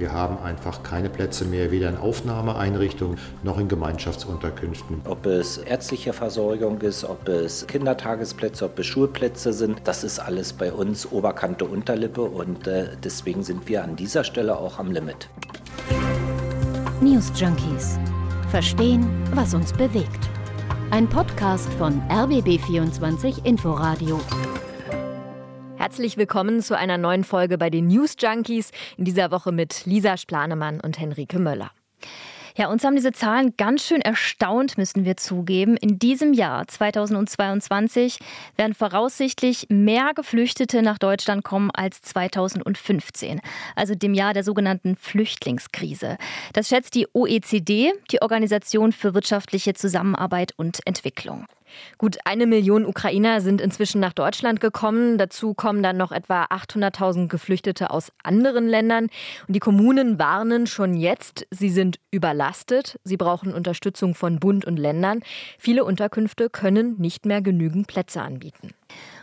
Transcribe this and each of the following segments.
Wir haben einfach keine Plätze mehr, weder in Aufnahmeeinrichtungen noch in Gemeinschaftsunterkünften. Ob es ärztliche Versorgung ist, ob es Kindertagesplätze, ob es Schulplätze sind, das ist alles bei uns Oberkante Unterlippe und äh, deswegen sind wir an dieser Stelle auch am Limit. News Junkies. Verstehen, was uns bewegt. Ein Podcast von RBB24 Inforadio. Herzlich willkommen zu einer neuen Folge bei den News Junkies. In dieser Woche mit Lisa Splanemann und Henrike Möller. Ja, uns haben diese Zahlen ganz schön erstaunt, müssen wir zugeben. In diesem Jahr 2022 werden voraussichtlich mehr Geflüchtete nach Deutschland kommen als 2015, also dem Jahr der sogenannten Flüchtlingskrise. Das schätzt die OECD, die Organisation für wirtschaftliche Zusammenarbeit und Entwicklung. Gut eine Million Ukrainer sind inzwischen nach Deutschland gekommen. Dazu kommen dann noch etwa 800.000 Geflüchtete aus anderen Ländern. Und die Kommunen warnen schon jetzt, sie sind überlastet. Sie brauchen Unterstützung von Bund und Ländern. Viele Unterkünfte können nicht mehr genügend Plätze anbieten.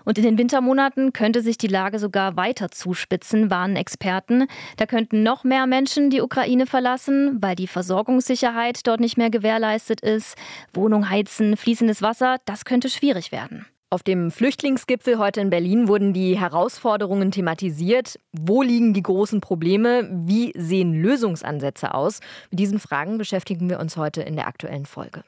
Und in den Wintermonaten könnte sich die Lage sogar weiter zuspitzen, warnen Experten. Da könnten noch mehr Menschen die Ukraine verlassen, weil die Versorgungssicherheit dort nicht mehr gewährleistet ist. Wohnung heizen, fließendes Wasser, das könnte schwierig werden. Auf dem Flüchtlingsgipfel heute in Berlin wurden die Herausforderungen thematisiert. Wo liegen die großen Probleme? Wie sehen Lösungsansätze aus? Mit diesen Fragen beschäftigen wir uns heute in der aktuellen Folge.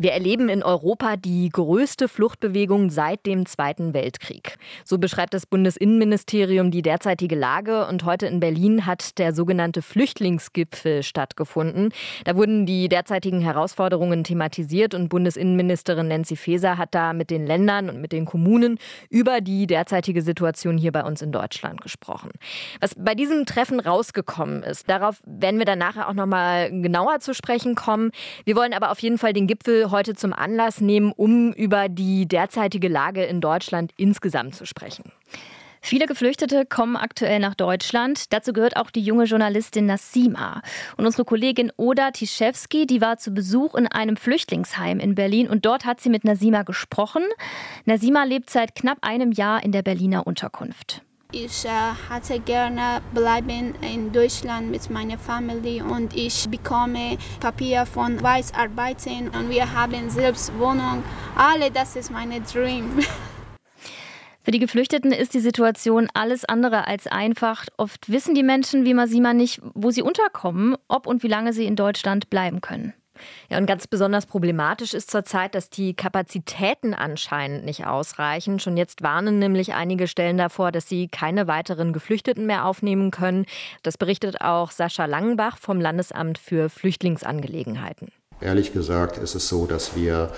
Wir erleben in Europa die größte Fluchtbewegung seit dem Zweiten Weltkrieg. So beschreibt das Bundesinnenministerium die derzeitige Lage. Und heute in Berlin hat der sogenannte Flüchtlingsgipfel stattgefunden. Da wurden die derzeitigen Herausforderungen thematisiert und Bundesinnenministerin Nancy Faeser hat da mit den Ländern und mit den Kommunen über die derzeitige Situation hier bei uns in Deutschland gesprochen. Was bei diesem Treffen rausgekommen ist, darauf werden wir dann nachher auch noch mal genauer zu sprechen kommen. Wir wollen aber auf jeden Fall den Gipfel heute zum Anlass nehmen, um über die derzeitige Lage in Deutschland insgesamt zu sprechen. Viele Geflüchtete kommen aktuell nach Deutschland. Dazu gehört auch die junge Journalistin Nassima. Und unsere Kollegin Oda Tischewski, die war zu Besuch in einem Flüchtlingsheim in Berlin und dort hat sie mit Nassima gesprochen. Nassima lebt seit knapp einem Jahr in der Berliner Unterkunft. Ich äh, hatte gerne bleiben in Deutschland mit meiner Familie und ich bekomme Papier von Weißarbeiten und wir haben selbst Wohnung. Alle, das ist meine Dream. Für die Geflüchteten ist die Situation alles andere als einfach. Oft wissen die Menschen wie Masima nicht, wo sie unterkommen, ob und wie lange sie in Deutschland bleiben können. Ja, und ganz besonders problematisch ist zurzeit, dass die Kapazitäten anscheinend nicht ausreichen. Schon jetzt warnen nämlich einige Stellen davor, dass sie keine weiteren Geflüchteten mehr aufnehmen können. Das berichtet auch Sascha Langenbach vom Landesamt für Flüchtlingsangelegenheiten. Ehrlich gesagt ist es so, dass wir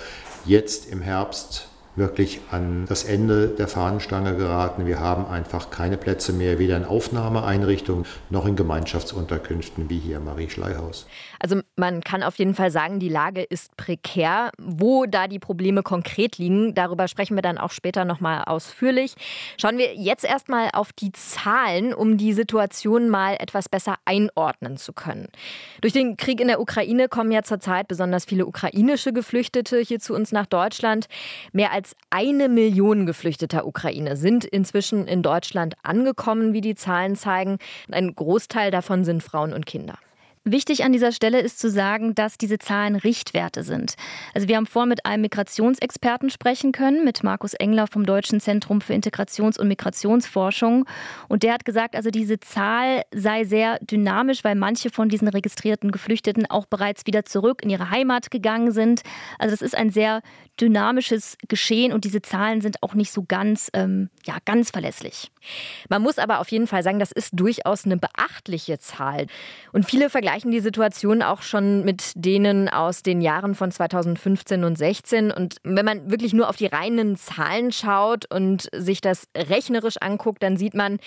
jetzt im Herbst wirklich an das Ende der Fahnenstange geraten. Wir haben einfach keine Plätze mehr, weder in Aufnahmeeinrichtungen noch in Gemeinschaftsunterkünften wie hier Marie Schleihaus. Also man kann auf jeden Fall sagen, die Lage ist prekär. Wo da die Probleme konkret liegen, darüber sprechen wir dann auch später nochmal ausführlich. Schauen wir jetzt erstmal auf die Zahlen, um die Situation mal etwas besser einordnen zu können. Durch den Krieg in der Ukraine kommen ja zurzeit besonders viele ukrainische Geflüchtete hier zu uns nach Deutschland. Mehr als eine Million geflüchteter Ukraine sind inzwischen in Deutschland angekommen, wie die Zahlen zeigen. Ein Großteil davon sind Frauen und Kinder. Wichtig an dieser Stelle ist zu sagen, dass diese Zahlen Richtwerte sind. Also wir haben vorhin mit einem Migrationsexperten sprechen können, mit Markus Engler vom Deutschen Zentrum für Integrations- und Migrationsforschung. Und der hat gesagt, also diese Zahl sei sehr dynamisch, weil manche von diesen registrierten Geflüchteten auch bereits wieder zurück in ihre Heimat gegangen sind. Also das ist ein sehr dynamisches Geschehen und diese Zahlen sind auch nicht so ganz, ähm, ja, ganz verlässlich. Man muss aber auf jeden Fall sagen, das ist durchaus eine beachtliche Zahl. Und viele vergleichen die Situation auch schon mit denen aus den Jahren von 2015 und 16. Und wenn man wirklich nur auf die reinen Zahlen schaut und sich das rechnerisch anguckt, dann sieht man,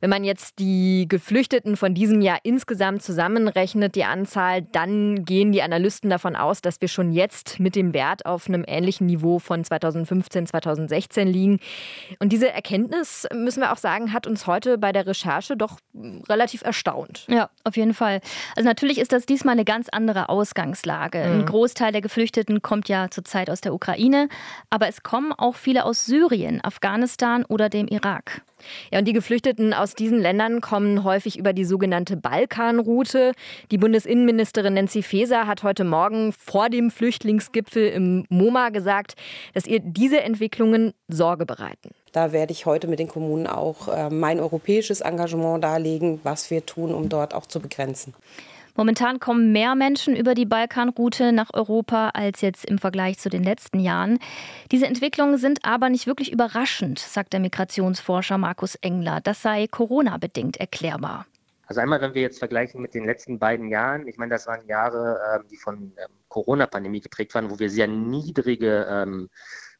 wenn man jetzt die Geflüchteten von diesem Jahr insgesamt zusammenrechnet, die Anzahl, dann gehen die Analysten davon aus, dass wir schon jetzt mit dem Wert auf einem ähnlichen Niveau von 2015, 2016 liegen. Und diese Erkenntnis, müssen wir auch sagen, hat uns heute bei der Recherche doch relativ erstaunt. Ja, auf jeden Fall. Also natürlich ist das diesmal eine ganz andere Ausgangslage. Mhm. Ein Großteil der Geflüchteten kommt ja zurzeit aus der Ukraine, aber es kommen auch viele aus Syrien, Afghanistan oder dem Irak. Ja, und die Geflüchteten aus diesen Ländern kommen häufig über die sogenannte Balkanroute. Die Bundesinnenministerin Nancy Faeser hat heute Morgen vor dem Flüchtlingsgipfel im MoMA gesagt, dass ihr diese Entwicklungen Sorge bereiten. Da werde ich heute mit den Kommunen auch äh, mein europäisches Engagement darlegen, was wir tun, um dort auch zu begrenzen. Momentan kommen mehr Menschen über die Balkanroute nach Europa als jetzt im Vergleich zu den letzten Jahren. Diese Entwicklungen sind aber nicht wirklich überraschend, sagt der Migrationsforscher Markus Engler. Das sei Corona-bedingt erklärbar. Also einmal, wenn wir jetzt vergleichen mit den letzten beiden Jahren, ich meine, das waren Jahre, ähm, die von ähm, Corona-Pandemie geprägt waren, wo wir sehr niedrige ähm,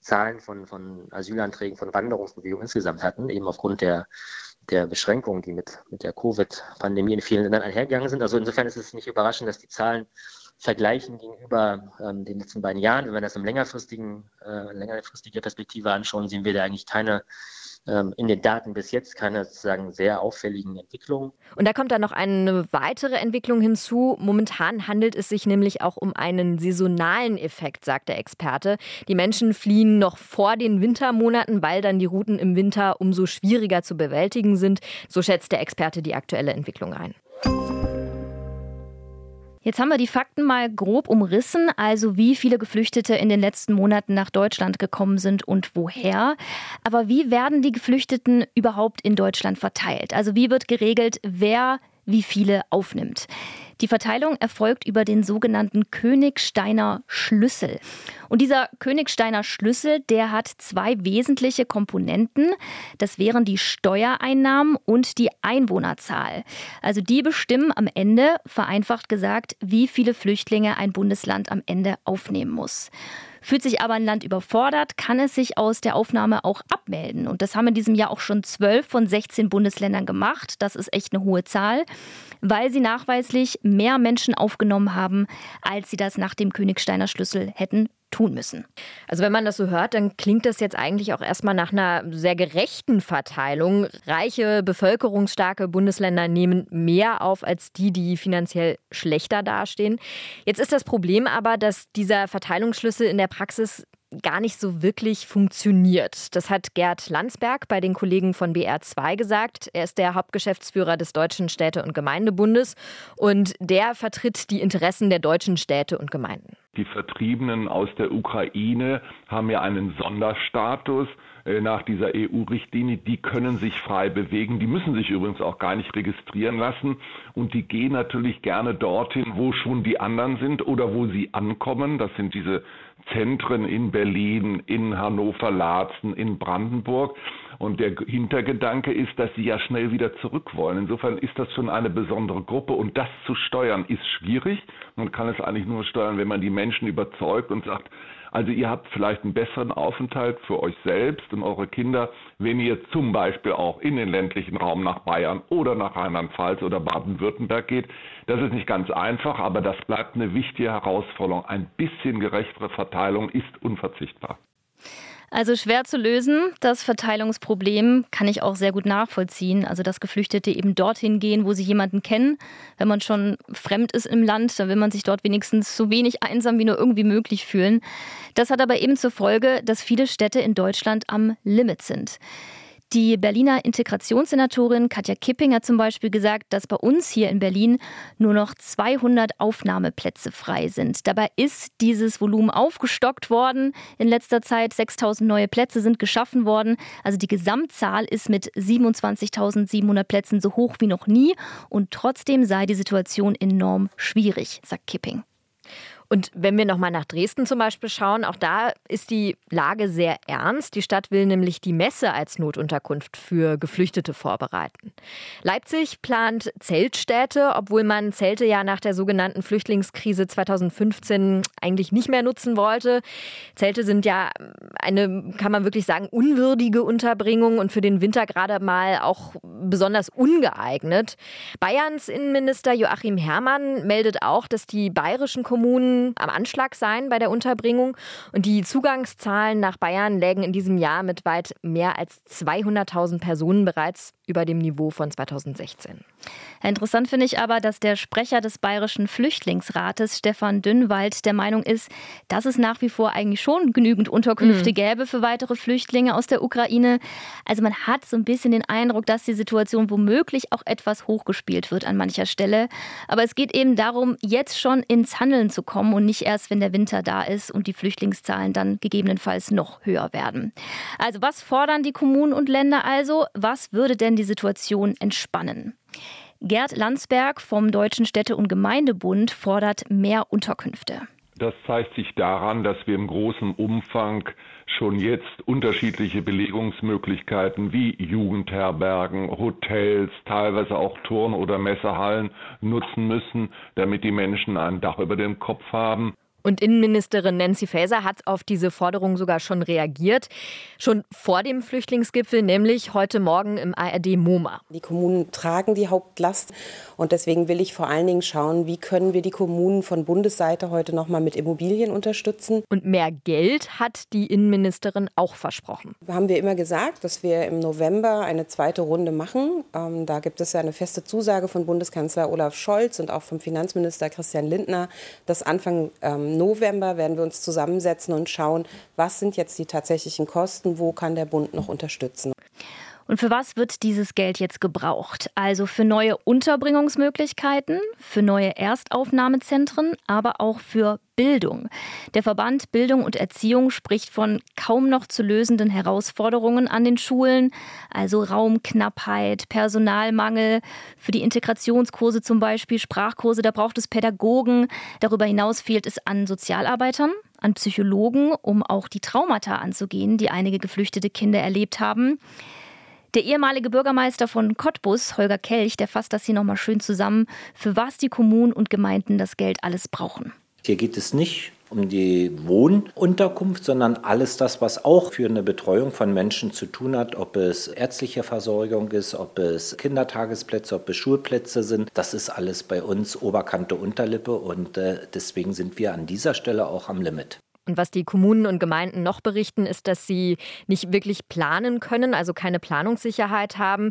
Zahlen von, von Asylanträgen, von Wanderungsbewegungen insgesamt hatten, eben aufgrund der, der Beschränkungen, die mit, mit der Covid-Pandemie in vielen Ländern einhergegangen sind. Also insofern ist es nicht überraschend, dass die Zahlen vergleichen gegenüber ähm, den letzten beiden Jahren. Wenn wir das im längerfristigen, äh, längerfristige Perspektive anschauen, sehen wir da eigentlich keine in den Daten bis jetzt keine sozusagen sehr auffälligen Entwicklungen. Und da kommt dann noch eine weitere Entwicklung hinzu. Momentan handelt es sich nämlich auch um einen saisonalen Effekt, sagt der Experte. Die Menschen fliehen noch vor den Wintermonaten, weil dann die Routen im Winter umso schwieriger zu bewältigen sind. So schätzt der Experte die aktuelle Entwicklung ein. Jetzt haben wir die Fakten mal grob umrissen, also wie viele Geflüchtete in den letzten Monaten nach Deutschland gekommen sind und woher. Aber wie werden die Geflüchteten überhaupt in Deutschland verteilt? Also wie wird geregelt, wer wie viele aufnimmt? Die Verteilung erfolgt über den sogenannten Königsteiner Schlüssel. Und dieser Königsteiner Schlüssel, der hat zwei wesentliche Komponenten. Das wären die Steuereinnahmen und die Einwohnerzahl. Also die bestimmen am Ende, vereinfacht gesagt, wie viele Flüchtlinge ein Bundesland am Ende aufnehmen muss. Fühlt sich aber ein Land überfordert, kann es sich aus der Aufnahme auch abmelden. Und das haben in diesem Jahr auch schon zwölf von 16 Bundesländern gemacht. Das ist echt eine hohe Zahl, weil sie nachweislich mehr Menschen aufgenommen haben, als sie das nach dem Königsteiner Schlüssel hätten tun müssen. Also wenn man das so hört, dann klingt das jetzt eigentlich auch erstmal nach einer sehr gerechten Verteilung. Reiche, bevölkerungsstarke Bundesländer nehmen mehr auf als die, die finanziell schlechter dastehen. Jetzt ist das Problem aber, dass dieser Verteilungsschlüssel in der Praxis gar nicht so wirklich funktioniert. Das hat Gerd Landsberg bei den Kollegen von BR2 gesagt. Er ist der Hauptgeschäftsführer des Deutschen Städte- und Gemeindebundes und der vertritt die Interessen der deutschen Städte und Gemeinden. Die Vertriebenen aus der Ukraine haben ja einen Sonderstatus äh, nach dieser EU-Richtlinie. Die können sich frei bewegen. Die müssen sich übrigens auch gar nicht registrieren lassen. Und die gehen natürlich gerne dorthin, wo schon die anderen sind oder wo sie ankommen. Das sind diese Zentren in Berlin, in Hannover, Laatzen, in Brandenburg. Und der Hintergedanke ist, dass sie ja schnell wieder zurück wollen. Insofern ist das schon eine besondere Gruppe und das zu steuern ist schwierig. Man kann es eigentlich nur steuern, wenn man die Menschen überzeugt und sagt, also ihr habt vielleicht einen besseren Aufenthalt für euch selbst und eure Kinder, wenn ihr zum Beispiel auch in den ländlichen Raum nach Bayern oder nach Rheinland-Pfalz oder Baden-Württemberg geht. Das ist nicht ganz einfach, aber das bleibt eine wichtige Herausforderung. Ein bisschen gerechtere Verteilung ist unverzichtbar. Also schwer zu lösen. Das Verteilungsproblem kann ich auch sehr gut nachvollziehen. Also dass Geflüchtete eben dorthin gehen, wo sie jemanden kennen. Wenn man schon fremd ist im Land, dann will man sich dort wenigstens so wenig einsam wie nur irgendwie möglich fühlen. Das hat aber eben zur Folge, dass viele Städte in Deutschland am Limit sind. Die Berliner Integrationssenatorin Katja Kipping hat zum Beispiel gesagt, dass bei uns hier in Berlin nur noch 200 Aufnahmeplätze frei sind. Dabei ist dieses Volumen aufgestockt worden. In letzter Zeit 6000 neue Plätze sind geschaffen worden. Also die Gesamtzahl ist mit 27.700 Plätzen so hoch wie noch nie. Und trotzdem sei die Situation enorm schwierig, sagt Kipping. Und wenn wir nochmal nach Dresden zum Beispiel schauen, auch da ist die Lage sehr ernst. Die Stadt will nämlich die Messe als Notunterkunft für Geflüchtete vorbereiten. Leipzig plant Zeltstädte, obwohl man Zelte ja nach der sogenannten Flüchtlingskrise 2015 eigentlich nicht mehr nutzen wollte. Zelte sind ja eine, kann man wirklich sagen, unwürdige Unterbringung und für den Winter gerade mal auch besonders ungeeignet. Bayerns Innenminister Joachim Herrmann meldet auch, dass die bayerischen Kommunen könnten am Anschlag sein bei der Unterbringung. Und die Zugangszahlen nach Bayern lägen in diesem Jahr mit weit mehr als 200.000 Personen bereits über dem Niveau von 2016. Interessant finde ich aber, dass der Sprecher des Bayerischen Flüchtlingsrates, Stefan Dünnwald, der Meinung ist, dass es nach wie vor eigentlich schon genügend Unterkünfte mhm. gäbe für weitere Flüchtlinge aus der Ukraine. Also man hat so ein bisschen den Eindruck, dass die Situation womöglich auch etwas hochgespielt wird an mancher Stelle. Aber es geht eben darum, jetzt schon ins Handeln zu kommen und nicht erst, wenn der Winter da ist und die Flüchtlingszahlen dann gegebenenfalls noch höher werden. Also was fordern die Kommunen und Länder also? Was würde denn die Situation entspannen? Gerd Landsberg vom Deutschen Städte- und Gemeindebund fordert mehr Unterkünfte. Das zeigt sich daran, dass wir im großen Umfang schon jetzt unterschiedliche Belegungsmöglichkeiten wie Jugendherbergen, Hotels, teilweise auch Turn- oder Messehallen nutzen müssen, damit die Menschen ein Dach über dem Kopf haben. Und Innenministerin Nancy Faeser hat auf diese Forderung sogar schon reagiert. Schon vor dem Flüchtlingsgipfel, nämlich heute Morgen im ARD MoMA. Die Kommunen tragen die Hauptlast. Und deswegen will ich vor allen Dingen schauen, wie können wir die Kommunen von Bundesseite heute noch mal mit Immobilien unterstützen. Und mehr Geld hat die Innenministerin auch versprochen. Haben wir immer gesagt, dass wir im November eine zweite Runde machen. Ähm, da gibt es ja eine feste Zusage von Bundeskanzler Olaf Scholz und auch vom Finanzminister Christian Lindner, dass Anfang ähm, November werden wir uns zusammensetzen und schauen, was sind jetzt die tatsächlichen Kosten, wo kann der Bund noch unterstützen. Und für was wird dieses Geld jetzt gebraucht? Also für neue Unterbringungsmöglichkeiten, für neue Erstaufnahmezentren, aber auch für Bildung. Der Verband Bildung und Erziehung spricht von kaum noch zu lösenden Herausforderungen an den Schulen, also Raumknappheit, Personalmangel, für die Integrationskurse zum Beispiel, Sprachkurse, da braucht es Pädagogen. Darüber hinaus fehlt es an Sozialarbeitern, an Psychologen, um auch die Traumata anzugehen, die einige geflüchtete Kinder erlebt haben. Der ehemalige Bürgermeister von Cottbus, Holger Kelch, der fasst das hier nochmal schön zusammen, für was die Kommunen und Gemeinden das Geld alles brauchen. Hier geht es nicht um die Wohnunterkunft, sondern alles das, was auch für eine Betreuung von Menschen zu tun hat, ob es ärztliche Versorgung ist, ob es Kindertagesplätze, ob es Schulplätze sind. Das ist alles bei uns Oberkante Unterlippe und äh, deswegen sind wir an dieser Stelle auch am Limit. Und was die Kommunen und Gemeinden noch berichten, ist, dass sie nicht wirklich planen können, also keine Planungssicherheit haben.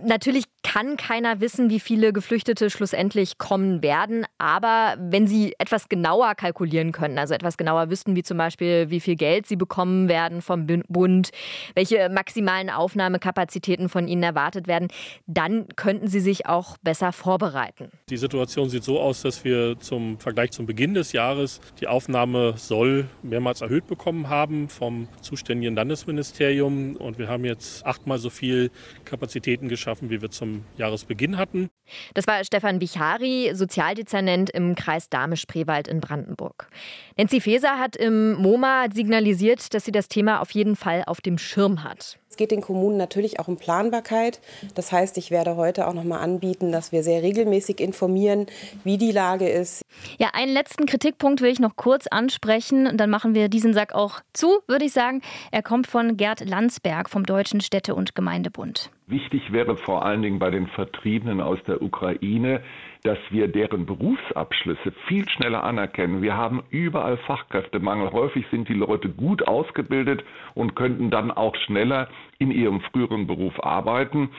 Natürlich kann keiner wissen, wie viele Geflüchtete schlussendlich kommen werden, aber wenn sie etwas genauer kalkulieren können, also etwas genauer wüssten, wie zum Beispiel, wie viel Geld sie bekommen werden vom Bund, welche maximalen Aufnahmekapazitäten von ihnen erwartet werden, dann könnten sie sich auch besser vorbereiten. Die Situation sieht so aus, dass wir zum Vergleich zum Beginn des Jahres die Aufnahme soll mehrmals erhöht bekommen haben vom zuständigen Landesministerium. Und wir haben jetzt achtmal so viel Kapazitäten geschaffen, wie wir zum Jahresbeginn hatten. Das war Stefan Bichari, Sozialdezernent im Kreis Dahme-Spreewald in Brandenburg. Nancy Faeser hat im MoMA signalisiert, dass sie das Thema auf jeden Fall auf dem Schirm hat. Es geht den Kommunen natürlich auch um Planbarkeit. Das heißt, ich werde heute auch noch mal anbieten, dass wir sehr regelmäßig informieren, wie die Lage ist. Ja, einen letzten Kritikpunkt will ich noch kurz ansprechen. Und dann machen wir diesen Sack auch zu, würde ich sagen. Er kommt von Gerd Landsberg vom Deutschen Städte- und Gemeindebund. Wichtig wäre vor allen Dingen bei den Vertriebenen aus der Ukraine, dass wir deren Berufsabschlüsse viel schneller anerkennen. Wir haben überall Fachkräftemangel. Häufig sind die Leute gut ausgebildet und könnten dann auch schneller in ihrem früheren Beruf arbeiten.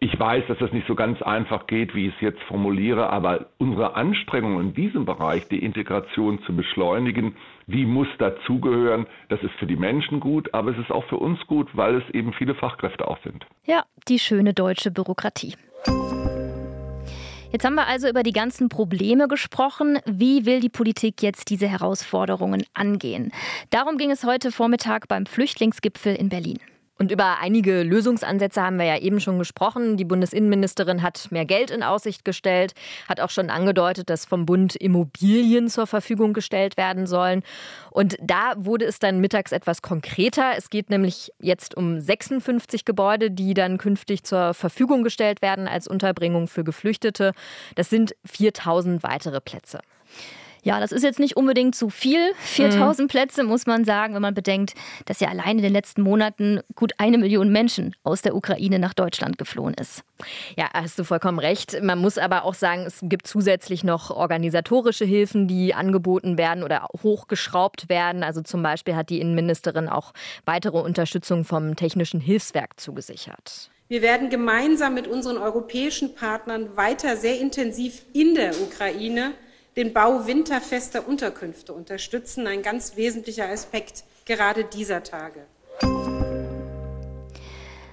Ich weiß, dass das nicht so ganz einfach geht, wie ich es jetzt formuliere, aber unsere Anstrengungen in diesem Bereich, die Integration zu beschleunigen, die muss dazugehören. Das ist für die Menschen gut, aber es ist auch für uns gut, weil es eben viele Fachkräfte auch sind. Ja, die schöne deutsche Bürokratie. Jetzt haben wir also über die ganzen Probleme gesprochen. Wie will die Politik jetzt diese Herausforderungen angehen? Darum ging es heute Vormittag beim Flüchtlingsgipfel in Berlin. Und über einige Lösungsansätze haben wir ja eben schon gesprochen. Die Bundesinnenministerin hat mehr Geld in Aussicht gestellt, hat auch schon angedeutet, dass vom Bund Immobilien zur Verfügung gestellt werden sollen. Und da wurde es dann mittags etwas konkreter. Es geht nämlich jetzt um 56 Gebäude, die dann künftig zur Verfügung gestellt werden als Unterbringung für Geflüchtete. Das sind 4000 weitere Plätze. Ja, das ist jetzt nicht unbedingt zu viel. 4000 mhm. Plätze muss man sagen, wenn man bedenkt, dass ja allein in den letzten Monaten gut eine Million Menschen aus der Ukraine nach Deutschland geflohen ist. Ja, hast du vollkommen recht. Man muss aber auch sagen, es gibt zusätzlich noch organisatorische Hilfen, die angeboten werden oder hochgeschraubt werden. Also zum Beispiel hat die Innenministerin auch weitere Unterstützung vom Technischen Hilfswerk zugesichert. Wir werden gemeinsam mit unseren europäischen Partnern weiter sehr intensiv in der Ukraine den Bau winterfester Unterkünfte unterstützen, ein ganz wesentlicher Aspekt gerade dieser Tage.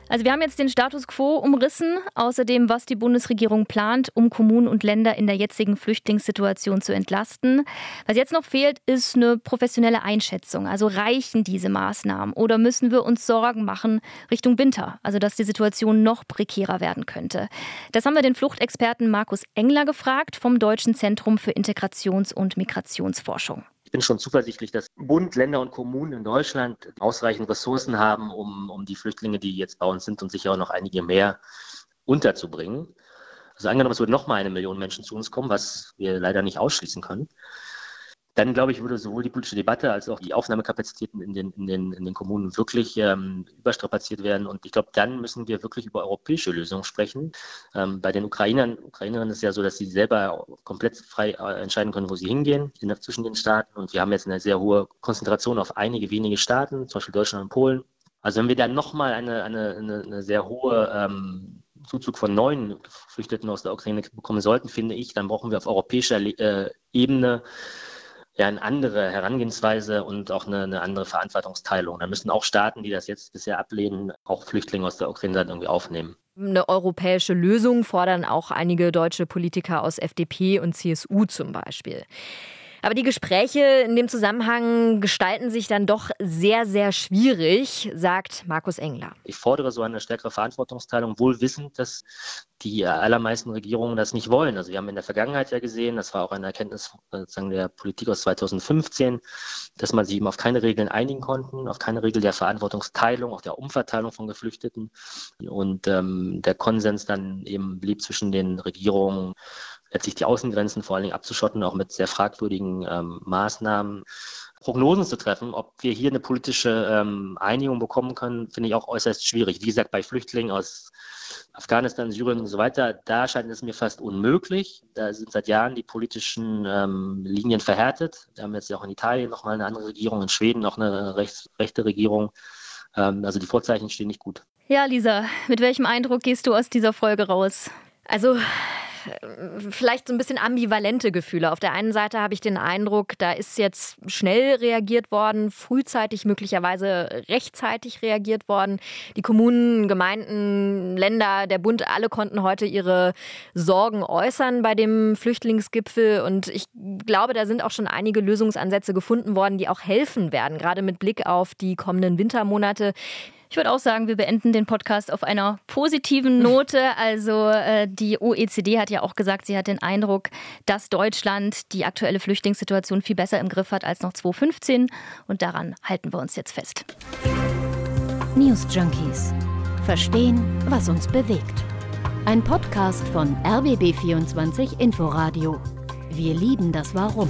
Also wir haben jetzt den Status quo umrissen, außerdem was die Bundesregierung plant, um Kommunen und Länder in der jetzigen Flüchtlingssituation zu entlasten. Was jetzt noch fehlt, ist eine professionelle Einschätzung. Also reichen diese Maßnahmen oder müssen wir uns Sorgen machen Richtung Winter, also dass die Situation noch prekärer werden könnte. Das haben wir den Fluchtexperten Markus Engler gefragt vom Deutschen Zentrum für Integrations- und Migrationsforschung bin schon zuversichtlich, dass Bund, Länder und Kommunen in Deutschland ausreichend Ressourcen haben, um, um die Flüchtlinge, die jetzt bei uns sind und sicher auch noch einige mehr unterzubringen. Also angenommen, es würde nochmal eine Million Menschen zu uns kommen, was wir leider nicht ausschließen können, dann glaube ich, würde sowohl die politische Debatte als auch die Aufnahmekapazitäten in den, in den, in den Kommunen wirklich ähm, überstrapaziert werden. Und ich glaube, dann müssen wir wirklich über europäische Lösungen sprechen. Ähm, bei den Ukrainern, Ukrainerinnen ist es ja so, dass sie selber komplett frei äh, entscheiden können, wo sie hingehen in, zwischen den Staaten. Und wir haben jetzt eine sehr hohe Konzentration auf einige wenige Staaten, zum Beispiel Deutschland und Polen. Also wenn wir dann nochmal eine, eine, eine, eine sehr hohe ähm, Zuzug von neuen Geflüchteten aus der Ukraine bekommen sollten, finde ich, dann brauchen wir auf europäischer äh, Ebene ja eine andere Herangehensweise und auch eine, eine, andere Verantwortungsteilung. Da müssen auch Staaten, die das jetzt bisher ablehnen, auch Flüchtlinge aus der Ukraine irgendwie aufnehmen. Eine europäische Lösung fordern auch einige deutsche Politiker aus FDP und CSU zum Beispiel. Aber die Gespräche in dem Zusammenhang gestalten sich dann doch sehr, sehr schwierig, sagt Markus Engler. Ich fordere so eine stärkere Verantwortungsteilung, wohl wissend, dass die allermeisten Regierungen das nicht wollen. Also wir haben in der Vergangenheit ja gesehen, das war auch eine Erkenntnis sozusagen der Politik aus 2015, dass man sich eben auf keine Regeln einigen konnten, auf keine Regel der Verantwortungsteilung, auch der Umverteilung von Geflüchteten. Und ähm, der Konsens dann eben blieb zwischen den Regierungen letztlich die Außengrenzen vor allen Dingen abzuschotten, auch mit sehr fragwürdigen ähm, Maßnahmen. Prognosen zu treffen, ob wir hier eine politische ähm, Einigung bekommen können, finde ich auch äußerst schwierig. Wie gesagt, bei Flüchtlingen aus Afghanistan, Syrien und so weiter, da scheint es mir fast unmöglich. Da sind seit Jahren die politischen ähm, Linien verhärtet. Wir haben jetzt ja auch in Italien nochmal eine andere Regierung, in Schweden noch eine rechts, rechte Regierung. Ähm, also die Vorzeichen stehen nicht gut. Ja, Lisa, mit welchem Eindruck gehst du aus dieser Folge raus? Also vielleicht so ein bisschen ambivalente Gefühle. Auf der einen Seite habe ich den Eindruck, da ist jetzt schnell reagiert worden, frühzeitig, möglicherweise rechtzeitig reagiert worden. Die Kommunen, Gemeinden, Länder, der Bund, alle konnten heute ihre Sorgen äußern bei dem Flüchtlingsgipfel. Und ich glaube, da sind auch schon einige Lösungsansätze gefunden worden, die auch helfen werden, gerade mit Blick auf die kommenden Wintermonate. Ich würde auch sagen, wir beenden den Podcast auf einer positiven Note. Also äh, die OECD hat ja auch gesagt, sie hat den Eindruck, dass Deutschland die aktuelle Flüchtlingssituation viel besser im Griff hat als noch 2015. Und daran halten wir uns jetzt fest. News Junkies. Verstehen, was uns bewegt. Ein Podcast von RBB24 Inforadio. Wir lieben das Warum.